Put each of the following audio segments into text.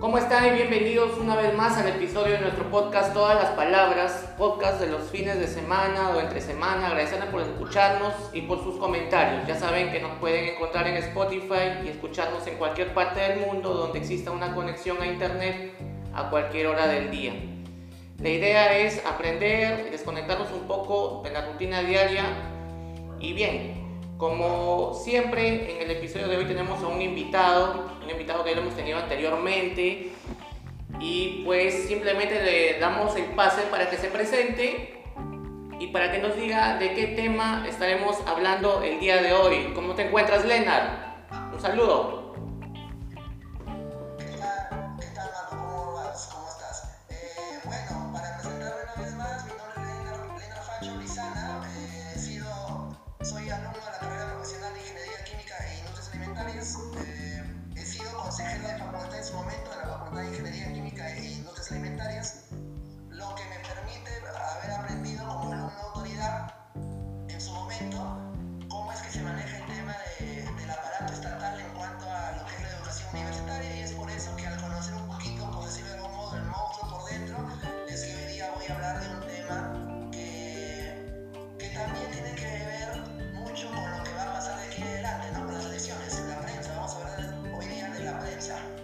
¿Cómo están y bienvenidos una vez más al episodio de nuestro podcast Todas las Palabras, podcast de los fines de semana o entre semana. Agradeciendo por escucharnos y por sus comentarios. Ya saben que nos pueden encontrar en Spotify y escucharnos en cualquier parte del mundo donde exista una conexión a internet a cualquier hora del día. La idea es aprender y desconectarnos un poco de la rutina diaria. Y bien, como siempre, en el episodio de hoy tenemos a un invitado, un invitado que ya lo hemos tenido anteriormente. Y pues simplemente le damos el pase para que se presente y para que nos diga de qué tema estaremos hablando el día de hoy. ¿Cómo te encuentras, Leonard? Un saludo.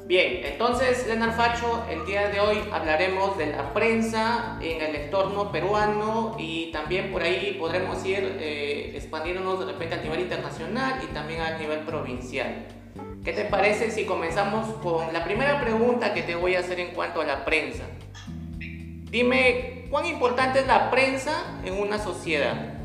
Bien, entonces, Leonard Facho, el día de hoy hablaremos de la prensa en el entorno peruano y también por ahí podremos ir eh, expandiéndonos de repente a nivel internacional y también a nivel provincial. ¿Qué te parece si comenzamos con la primera pregunta que te voy a hacer en cuanto a la prensa? Dime, ¿cuán importante es la prensa en una sociedad?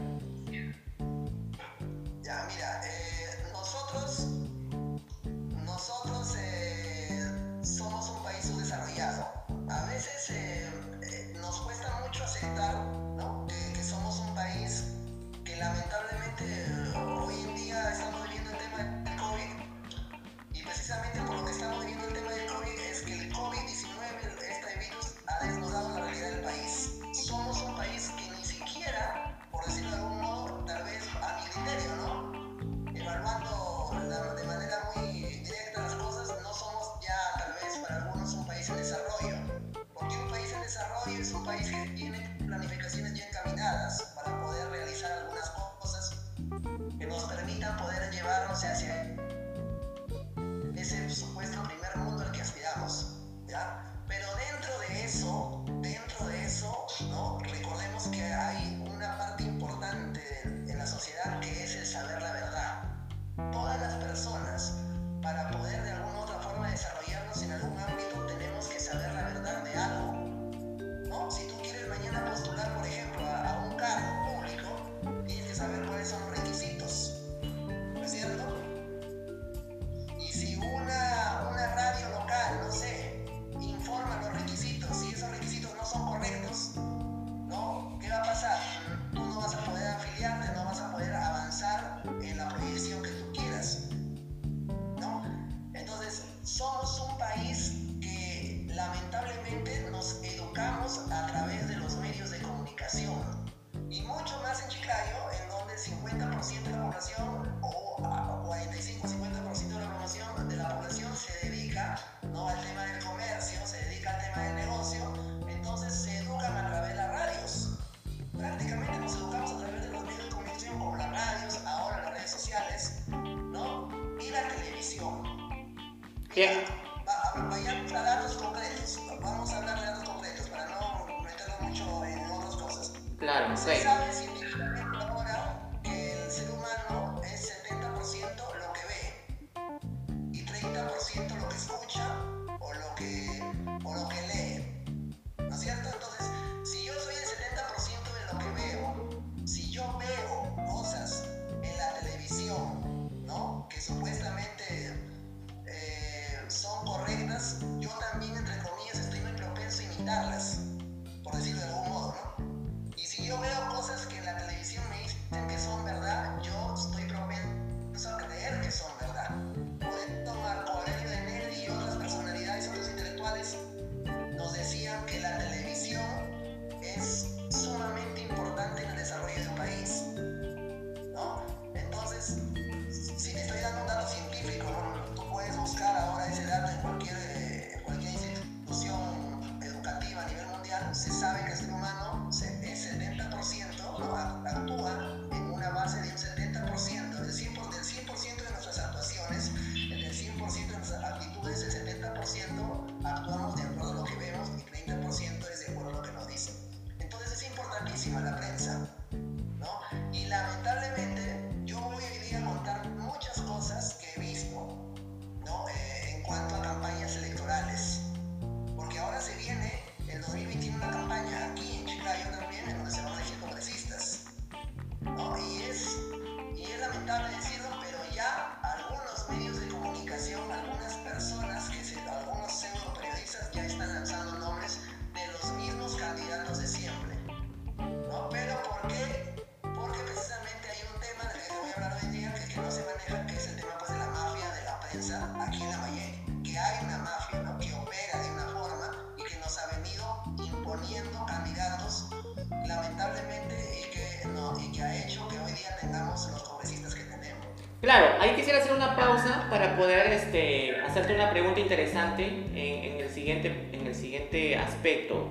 Claro, ahí quisiera hacer una pausa para poder este, hacerte una pregunta interesante en, el siguiente, en el siguiente aspecto.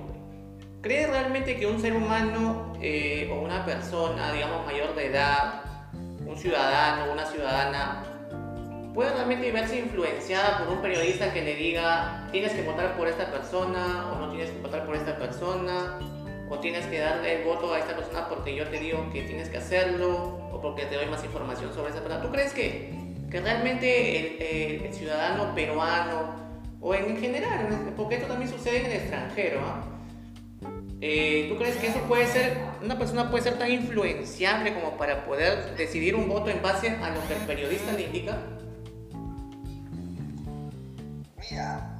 ¿Crees realmente que un ser humano eh, o una persona, digamos, mayor de edad, un ciudadano, o una ciudadana, puede realmente verse influenciada por un periodista que le diga tienes que votar por esta persona o no tienes que votar por esta persona? o tienes que darle el voto a esta persona porque yo te digo que tienes que hacerlo o porque te doy más información sobre esa persona. ¿Tú crees que, que realmente el, ciudadano peruano o en general, porque esto también sucede en el extranjero, ¿ah? ¿eh? ¿tú crees que eso puede ser, una persona puede ser tan influenciable como para poder decidir un voto en base a lo que el periodista le indica? Mira,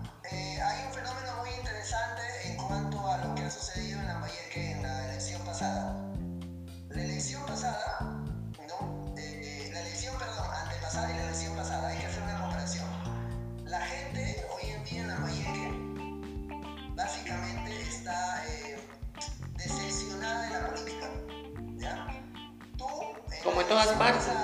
Então as partes?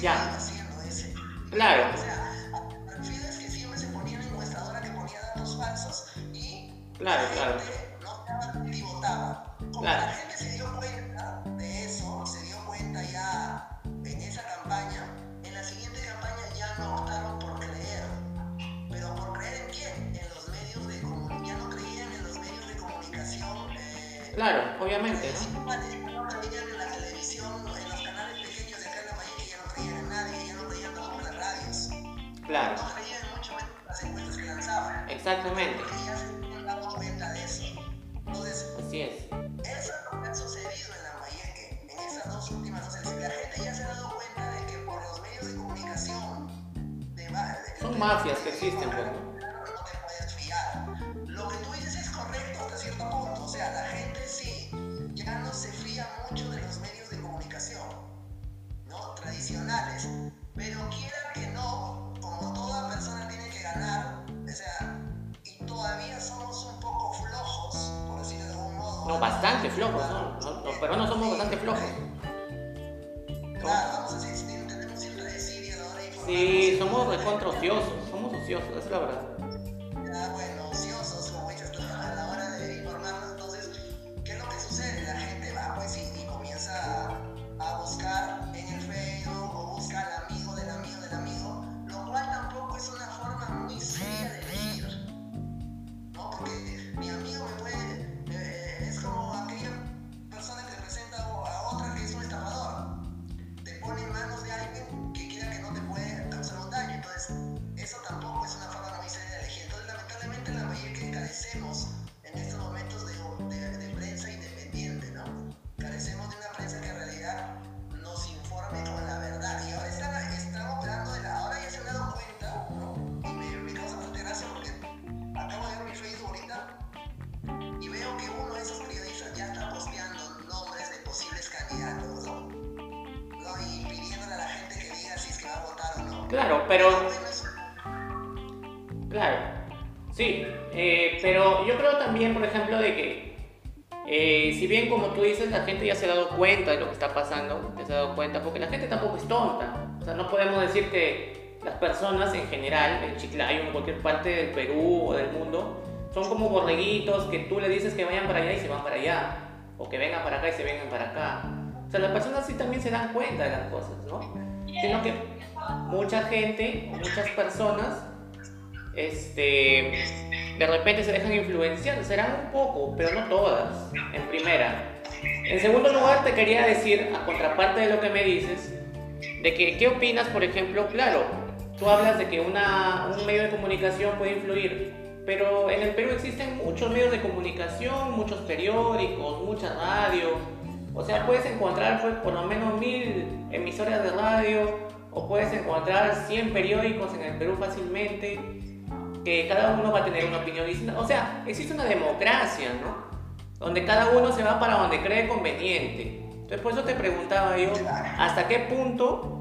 ya. Claro, bastante flojos, ¿no? no los peruanos somos bastante flojos. Claro, sí, somos recontra ociosos, somos ociosos, esa es la verdad. personas en general, en Chiclayo, en cualquier parte del Perú o del mundo, son como borreguitos que tú le dices que vayan para allá y se van para allá, o que vengan para acá y se vengan para acá. O sea, las personas sí también se dan cuenta de las cosas, ¿no? Sino que mucha gente, muchas personas, este, de repente se dejan influenciar, serán un poco, pero no todas, en primera. En segundo lugar, te quería decir, a contraparte de lo que me dices, de que, ¿qué opinas, por ejemplo? Claro, Tú hablas de que una, un medio de comunicación puede influir, pero en el Perú existen muchos medios de comunicación, muchos periódicos, muchas radios. O sea, puedes encontrar pues, por lo menos mil emisoras de radio o puedes encontrar 100 periódicos en el Perú fácilmente, que cada uno va a tener una opinión distinta. O sea, existe una democracia, ¿no? Donde cada uno se va para donde cree conveniente. Entonces, por eso te preguntaba yo, ¿hasta qué punto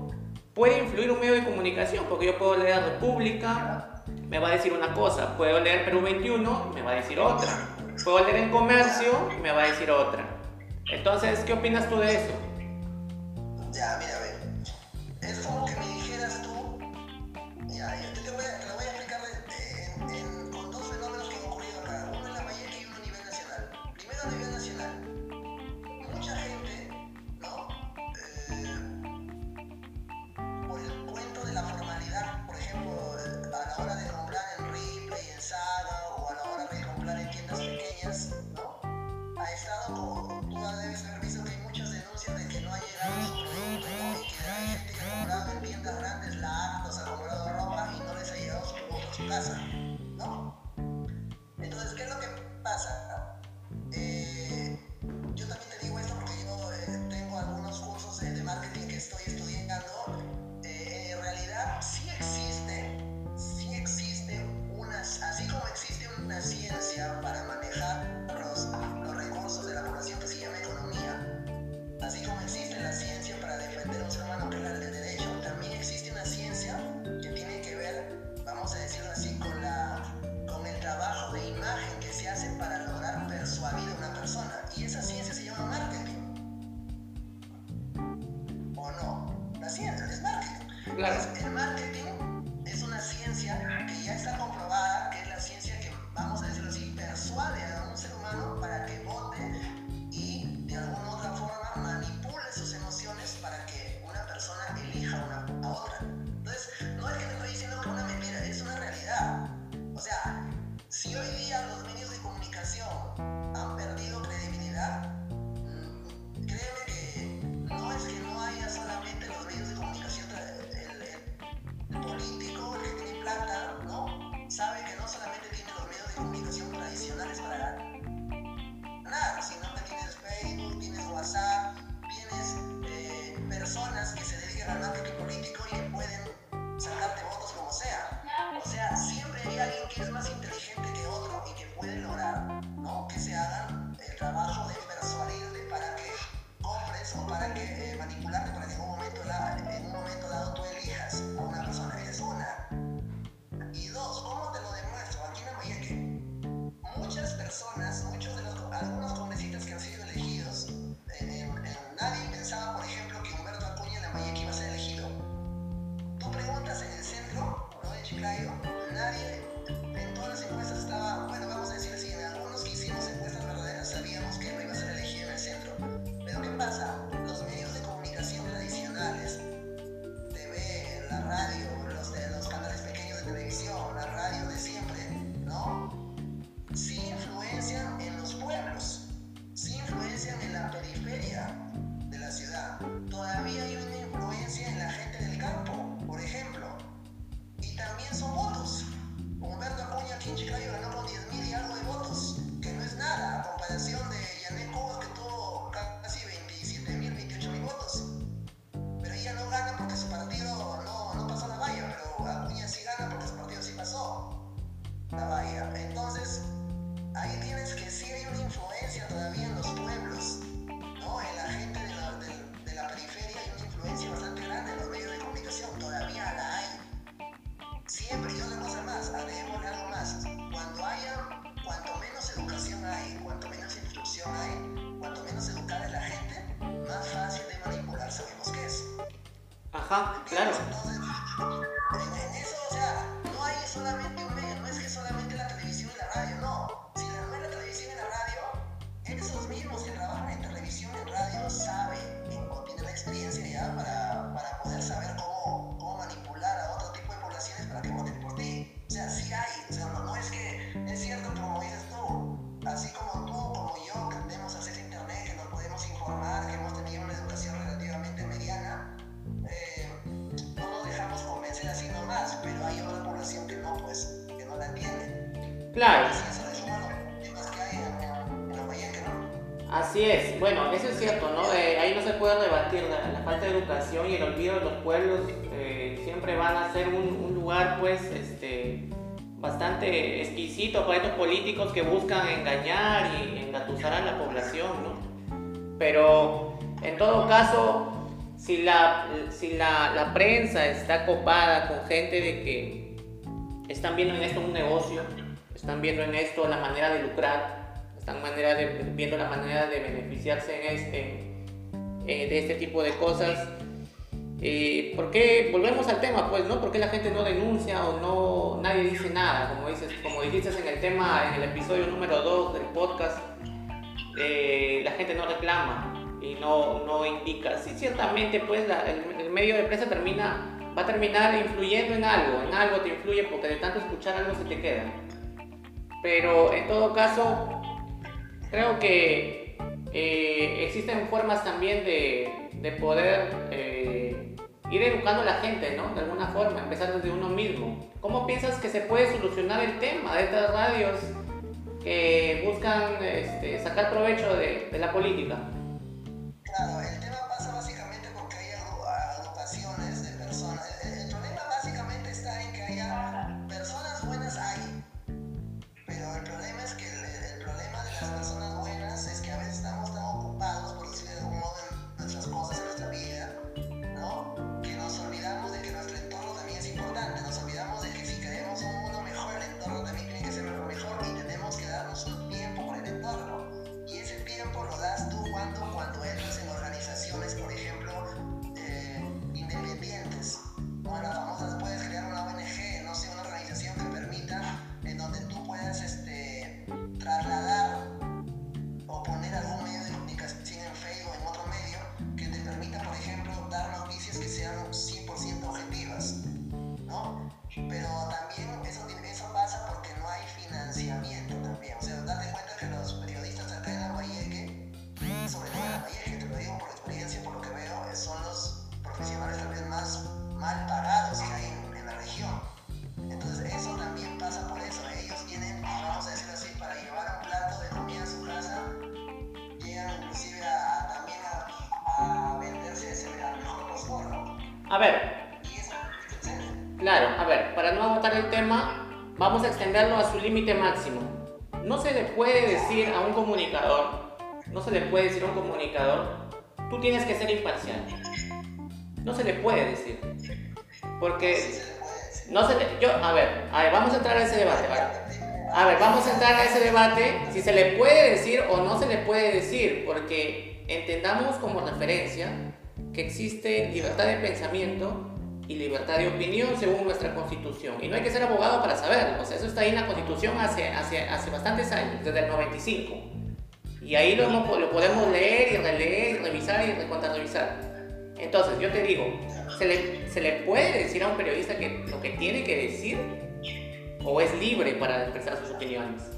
puede influir un medio de comunicación, porque yo puedo leer República, me va a decir una cosa, puedo leer Perú 21, me va a decir otra, puedo leer El Comercio, me va a decir otra. Entonces, ¿qué opinas tú de eso? Ya, mira, present. bastante exquisito para estos políticos que buscan engañar y engatusar a la población, ¿no? Pero en todo caso, si la, si la, la prensa está copada con gente de que están viendo en esto un negocio, están viendo en esto la manera de lucrar, están manera de, viendo la manera de beneficiarse en este, eh, de este tipo de cosas, eh, ¿Por qué? Volvemos al tema, pues, ¿no? ¿Por qué la gente no denuncia o no, nadie dice nada? Como, dices, como dijiste en el tema, en el episodio número 2 del podcast, eh, la gente no reclama y no, no indica. Sí, ciertamente, pues, el, medio de prensa termina, va a terminar influyendo en algo, en algo te influye porque de tanto escuchar algo se te queda. Pero en todo caso, creo que eh, existen formas también de, de poder eh, ir educando a la gente, ¿no? De alguna forma, empezar desde uno mismo. ¿Cómo piensas que se puede solucionar el tema de estas radios que buscan este, sacar provecho de la política? A ver. Claro, a ver, para no agotar el tema, vamos a extenderlo a su límite máximo. No se le puede decir a un comunicador, no se le puede decir a un comunicador, tú tienes que ser imparcial. No se le puede decir. Porque no se le, yo, a ver, a ver, vamos a entrar a ese debate, A ver, vamos a entrar a ese debate si se le puede decir o no se le puede decir, porque entendamos como referencia que existe libertad de pensamiento y libertad de opinión según nuestra constitución. Y no hay que ser abogado para saberlo, eso está ahí en la constitución hace, hace, hace bastantes años, desde el 95. Y ahí lo, lo podemos leer y releer y revisar y revisar. Entonces, yo te digo, ¿se le, ¿se le puede decir a un periodista que lo que tiene que decir? ¿O es libre para expresar sus opiniones?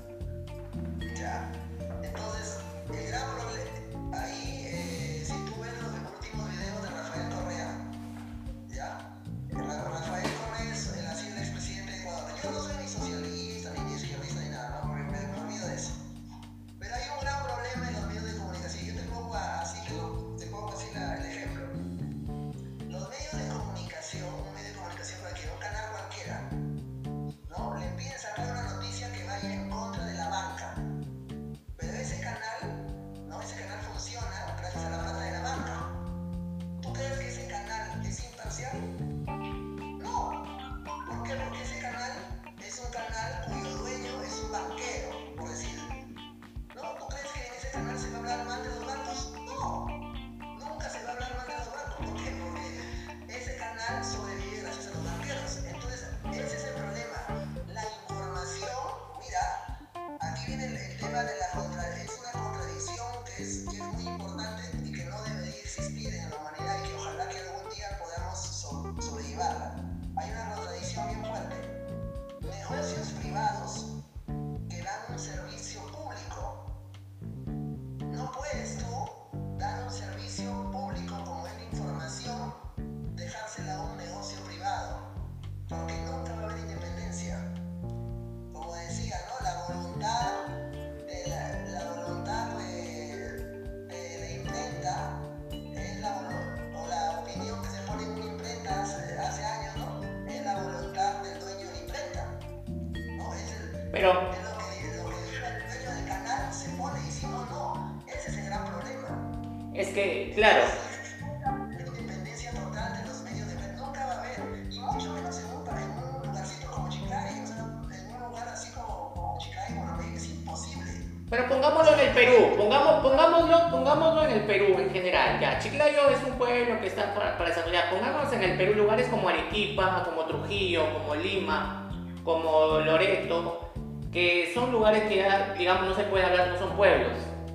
Como Trujillo, como Lima, como Loreto, que son lugares que ya, digamos, no se puede hablar, no son pueblos.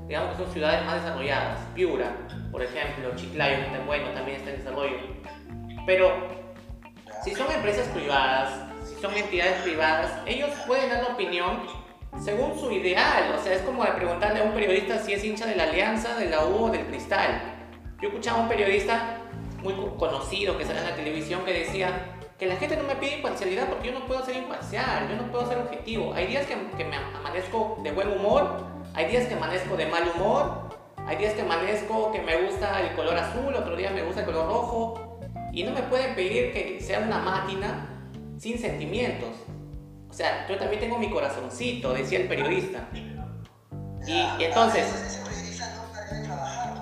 Digamos que son ciudades más desarrolladas. Piura, por ejemplo, Chiclayo, está bueno, también está en desarrollo. Pero si son empresas privadas, si son entidades privadas, ellos pueden dar la opinión según su ideal. O sea, es como preguntarle a un periodista si es hincha de la Alianza, de la U o del Cristal. Yo escuchaba a un periodista muy co- conocido que sale en la televisión que decía que la gente no me pide imparcialidad porque yo no puedo ser imparcial, yo no puedo ser objetivo. Hay días que, que me amanezco de buen humor, hay días que amanezco de mal humor, hay días que amanezco que me gusta el color azul, otro día me gusta el color rojo. Y no me pueden pedir que sea una máquina sin sentimientos. O sea, yo también tengo mi corazoncito, decía el periodista. Y, y entonces,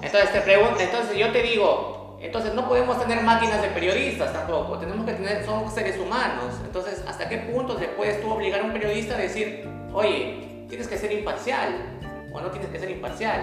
entonces te pregunto, entonces yo te digo, entonces no podemos tener máquinas de periodistas tampoco, tenemos que tener, somos seres humanos. Entonces, ¿hasta qué punto le puedes tú obligar a un periodista a decir, oye, tienes que ser imparcial o no tienes que ser imparcial?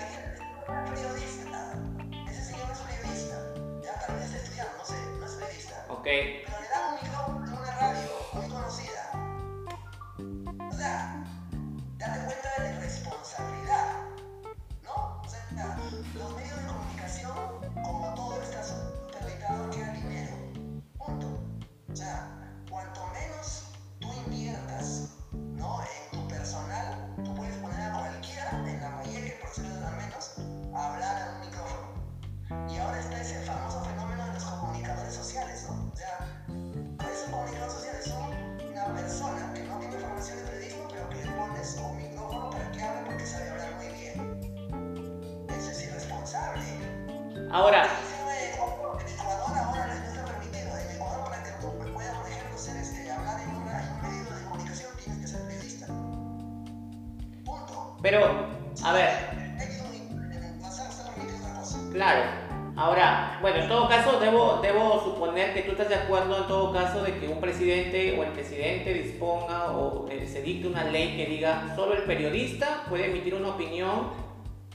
diga solo el periodista puede emitir una opinión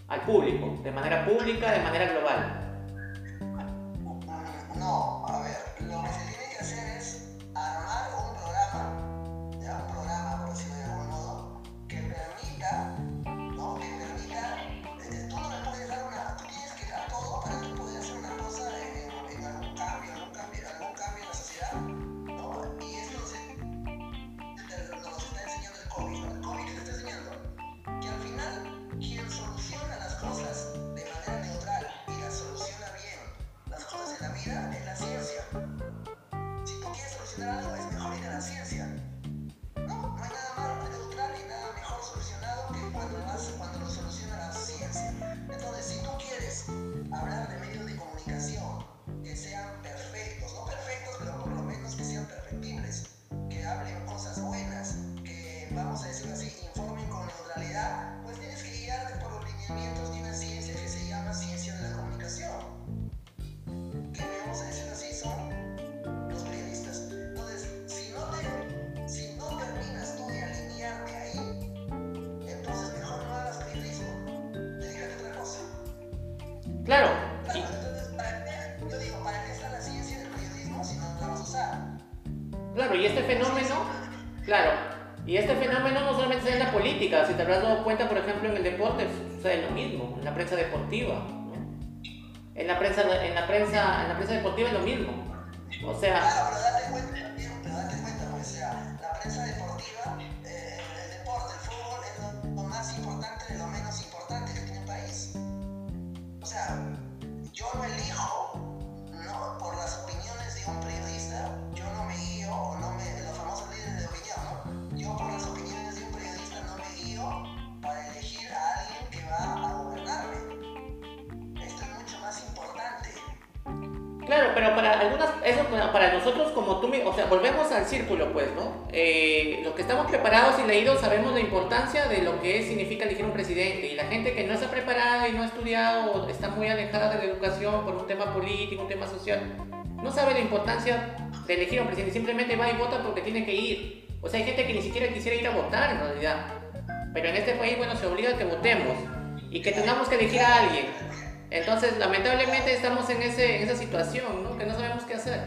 al público, de manera pública, de manera global. fenómeno, claro, y este fenómeno no solamente se en la política, si te habrás dado cuenta, por ejemplo, en el deporte sucede lo mismo, en la prensa deportiva, en, la prensa, en, la prensa, en la prensa deportiva es lo mismo. O sea, para nosotros como tú, o sea, volvemos al círculo, pues, ¿no? Eh, Los que estamos preparados y leídos sabemos la importancia de lo que significa elegir un presidente y la gente que no está preparada y no ha estudiado está muy alejada de la educación por un tema político, un tema social, no sabe la importancia de elegir un presidente, simplemente va y vota porque tiene que ir. O sea, hay gente que ni siquiera quisiera ir a votar en realidad. Pero en este país, bueno, se obliga a que votemos y que tengamos que elegir a alguien. Entonces, lamentablemente estamos en, ese, en esa situación, ¿no? Que no sabemos qué hacer.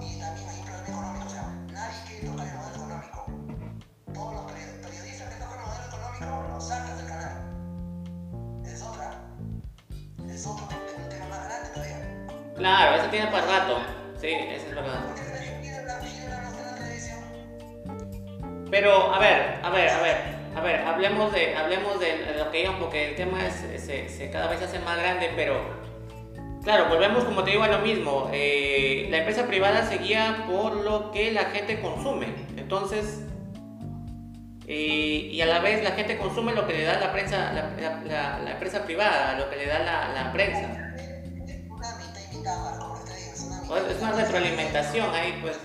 Y también hay un problema económico, o sea, nadie quiere tocar el modelo económico. Todos los peri- periodistas que tocan el modelo económico los sacas del canal. Es otra. Es otro un tema más grande todavía. Claro, eso tiene para rato. Sí, eso es verdad. Pero, a ver, a ver, a ver, a ver, hablemos de, hablemos lo que íbamos, porque el tema es, se, se- cada vez hace más grande, pero, claro, volvemos, como te digo, a lo mismo. Eh, la empresa privada se guía por lo que la gente consume. Entonces, eh, y a la vez la gente consume lo que le da la prensa, la, la- la- la empresa privada, lo que le da la, prensa. Una mitad y mitad, Marco, Es una retroalimentación ahí, pues.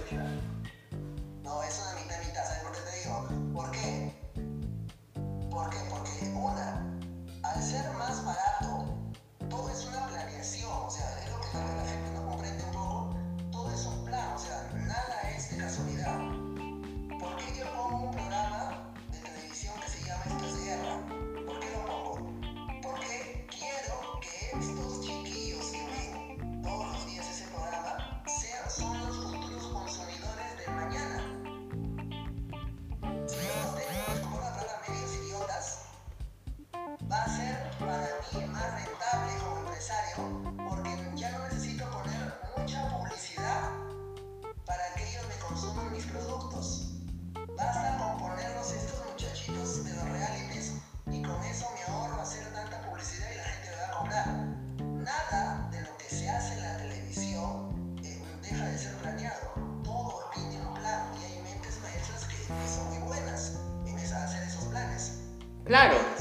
Claro,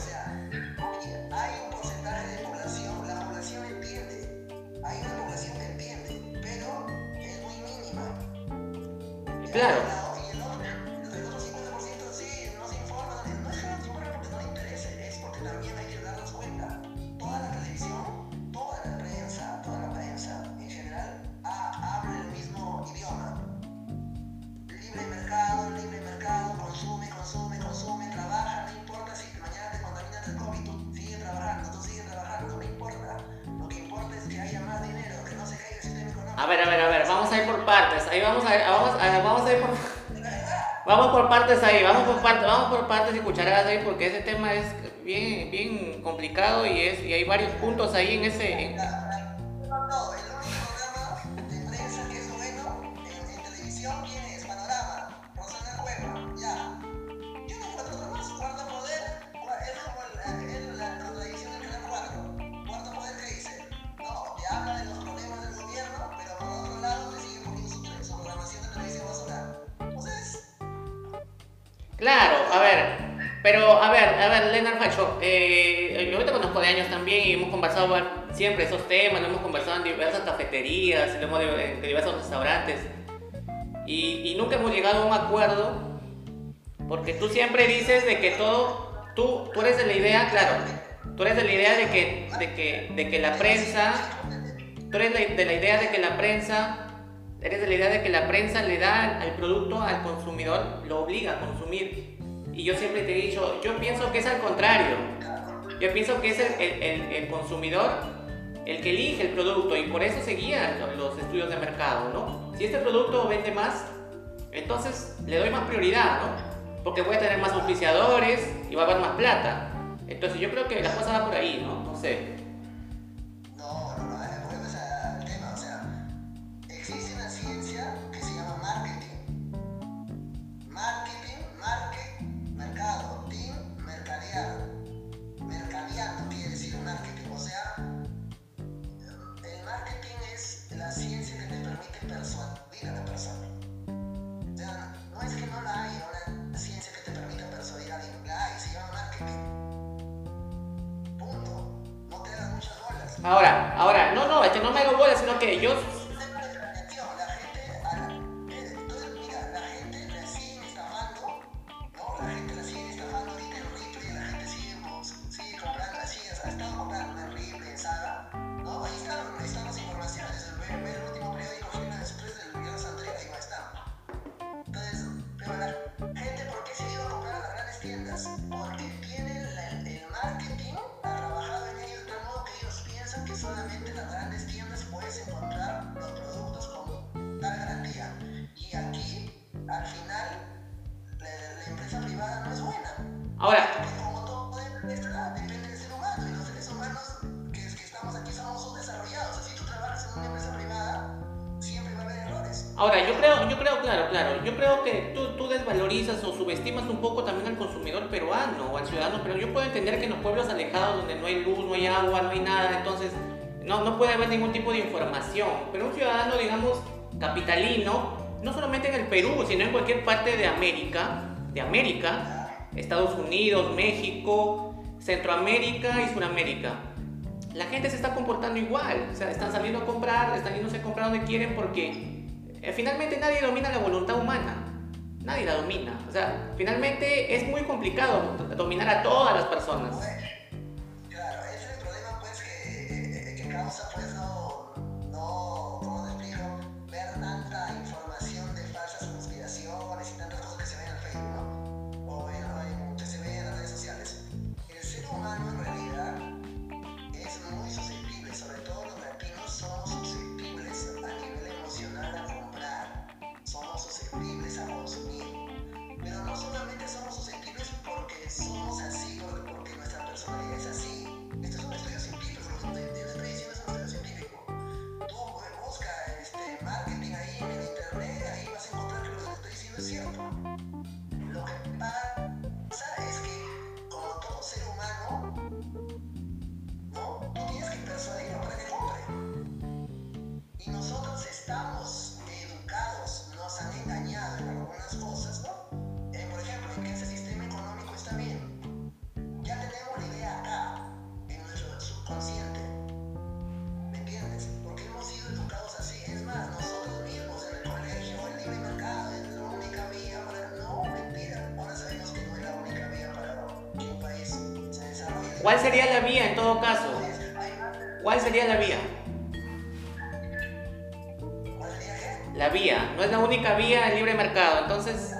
partes ahí, vamos por partes, vamos por partes y cucharadas ahí porque ese tema es bien, bien complicado y es y hay varios puntos ahí en ese. Claro, a ver, pero a ver, a ver, Leonard Facho, eh, yo te conozco de años también y hemos conversado siempre esos temas, lo hemos conversado en diversas cafeterías, en diversos restaurantes. Y, y nunca hemos llegado a un acuerdo porque tú siempre dices de que todo, tú, tú eres de la idea, claro, tú eres de la idea de que, de que, de que la prensa, tú eres de la idea de que la prensa Eres de la idea de que la prensa le da al producto al consumidor, lo obliga a consumir. Y yo siempre te he dicho, yo pienso que es al contrario. Yo pienso que es el, consumidor el que elige el producto y por eso se guían los, los estudios de mercado, ¿no? Si este producto vende más, entonces le doy más prioridad, ¿no? Porque voy a tener más auspiciadores y va a haber más plata. Entonces yo creo que la cosa va por ahí, ¿no? No sé. Ahora, ahora, no, no, es que no me hago bola, sino que yo de América, Estados Unidos, México, Centroamérica y Sudamérica. La gente se está comportando igual, o sea, están saliendo a comprar, están yéndose a comprar donde quieren porque eh, finalmente nadie domina la voluntad humana nadie la domina. O sea, finalmente es muy complicado dominar a todas las personas. la vía. No es la única vía del libre mercado. Entonces,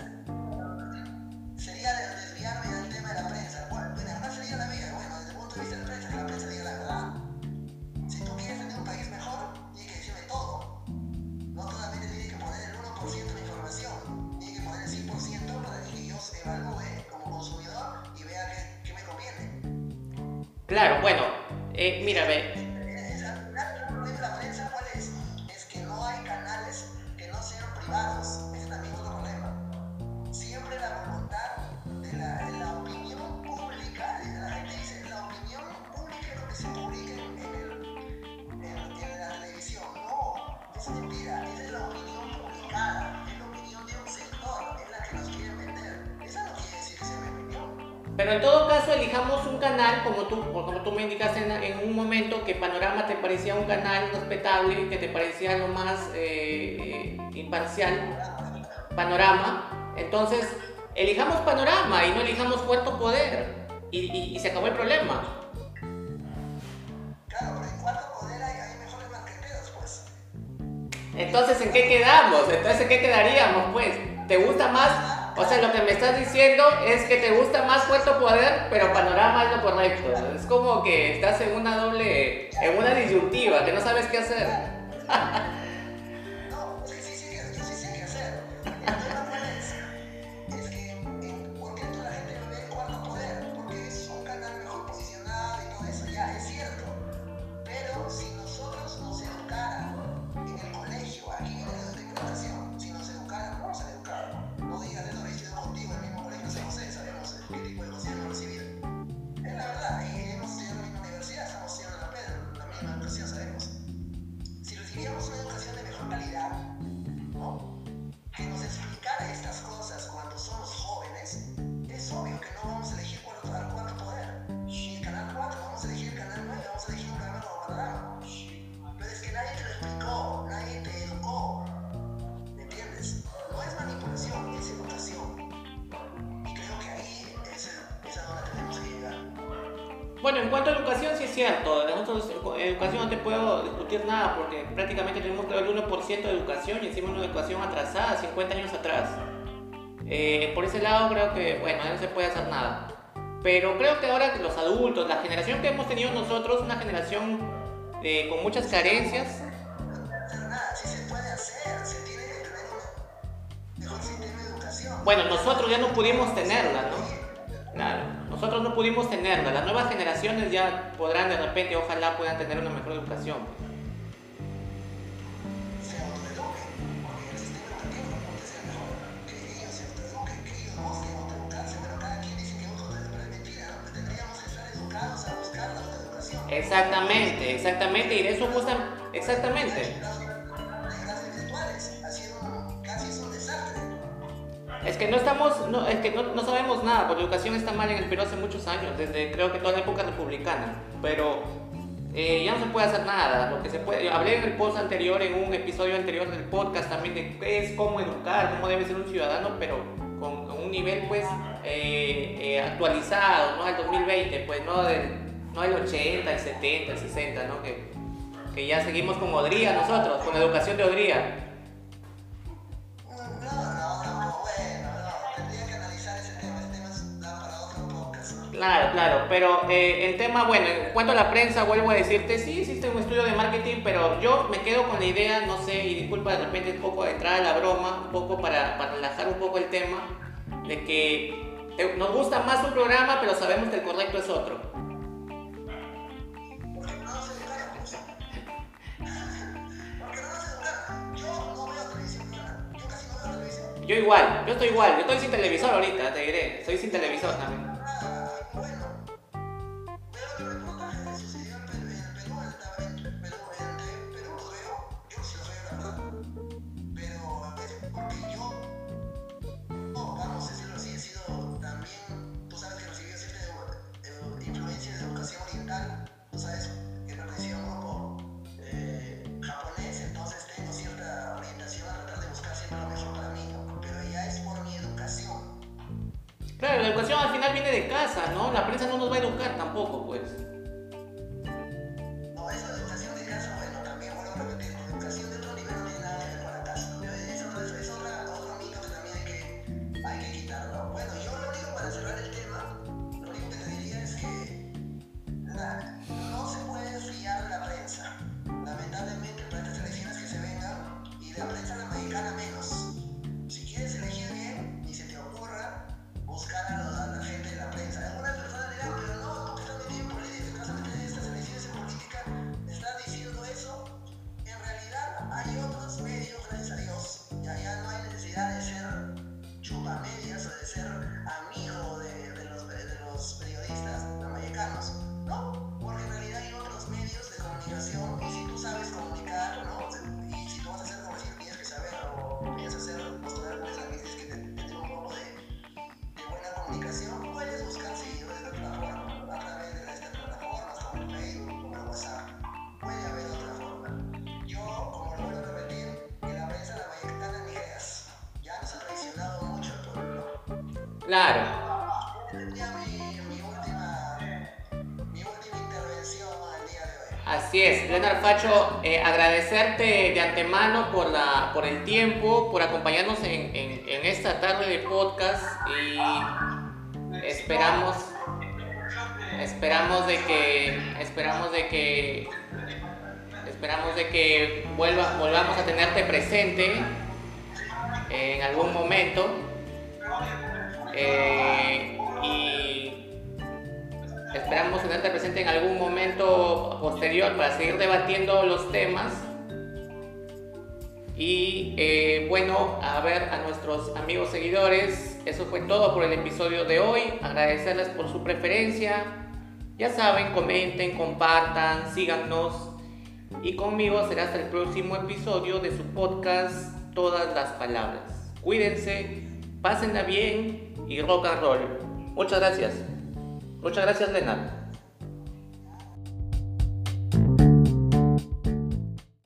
ahí no elijamos cuarto poder y, se acabó el problema. Claro, pero en cuarto poder hay, hay mejores marqueteros, pues. Entonces, ¿en qué quedamos? Entonces, ¿en qué quedaríamos, pues? ¿Te gusta más? O sea, lo que me estás diciendo es que te gusta más cuarto poder, pero panorama es lo correcto. Es como que estás en una doble, en una disyuntiva, que no sabes qué hacer. Pues, generación que hemos tenido nosotros, una generación eh, con muchas carencias. Bueno, nosotros ya no pudimos tenerla, ¿no? Claro, nosotros no pudimos tenerla. Las nuevas generaciones ya podrán de repente, ojalá puedan tener una mejor educación. Exactamente, exactamente, y de eso gustan, exactamente. Es que no estamos, no, es que no, sabemos nada, porque educación está mal en el Perú hace muchos años, desde creo que toda la época republicana, pero eh, ya no se puede hacer nada. Lo que se puede, hablé en el post anterior, en un episodio anterior del podcast también de qué es cómo educar, cómo debe ser un ciudadano, pero con, con un nivel pues eh, eh, actualizado, ¿no? Al 2020, pues no del, no el 80, el 70, el 60, ¿no? Que, que ya seguimos con Odría nosotros, con la educación de Odría. Claro, claro, pero eh, el tema, bueno, en cuanto a la prensa, vuelvo a decirte, sí existe un estudio de marketing, pero yo me quedo con la idea, no sé, y disculpa de repente un poco de entrar a la broma, un poco para, para relajar un poco el tema, de que nos gusta más un programa, pero sabemos que el correcto es otro. Yo igual, yo estoy igual, yo estoy sin televisor ahorita, te diré, estoy sin televisor también. Ah. De casa, ¿no? La prensa no nos va a educar tampoco, pues. Hoy. Así es, Leonard Facho, eh, agradecerte de antemano por, la, por el tiempo, por acompañarnos en, en- en esta tarde de podcast y esperamos, esperamos de que, esperamos de que, esperamos de que vuelva, volvamos a tenerte presente en algún momento eh, y Esperamos tenerte presente en algún momento posterior para seguir debatiendo los temas. Y eh, bueno, a ver a nuestros amigos seguidores, eso fue todo por el episodio de hoy. Agradecerles por su preferencia. Ya saben, comenten, compartan, síganos. Y conmigo será hasta el próximo episodio de su podcast Todas las Palabras. Cuídense, pásenla bien y rock and roll. Muchas gracias. Muchas gracias, Lena.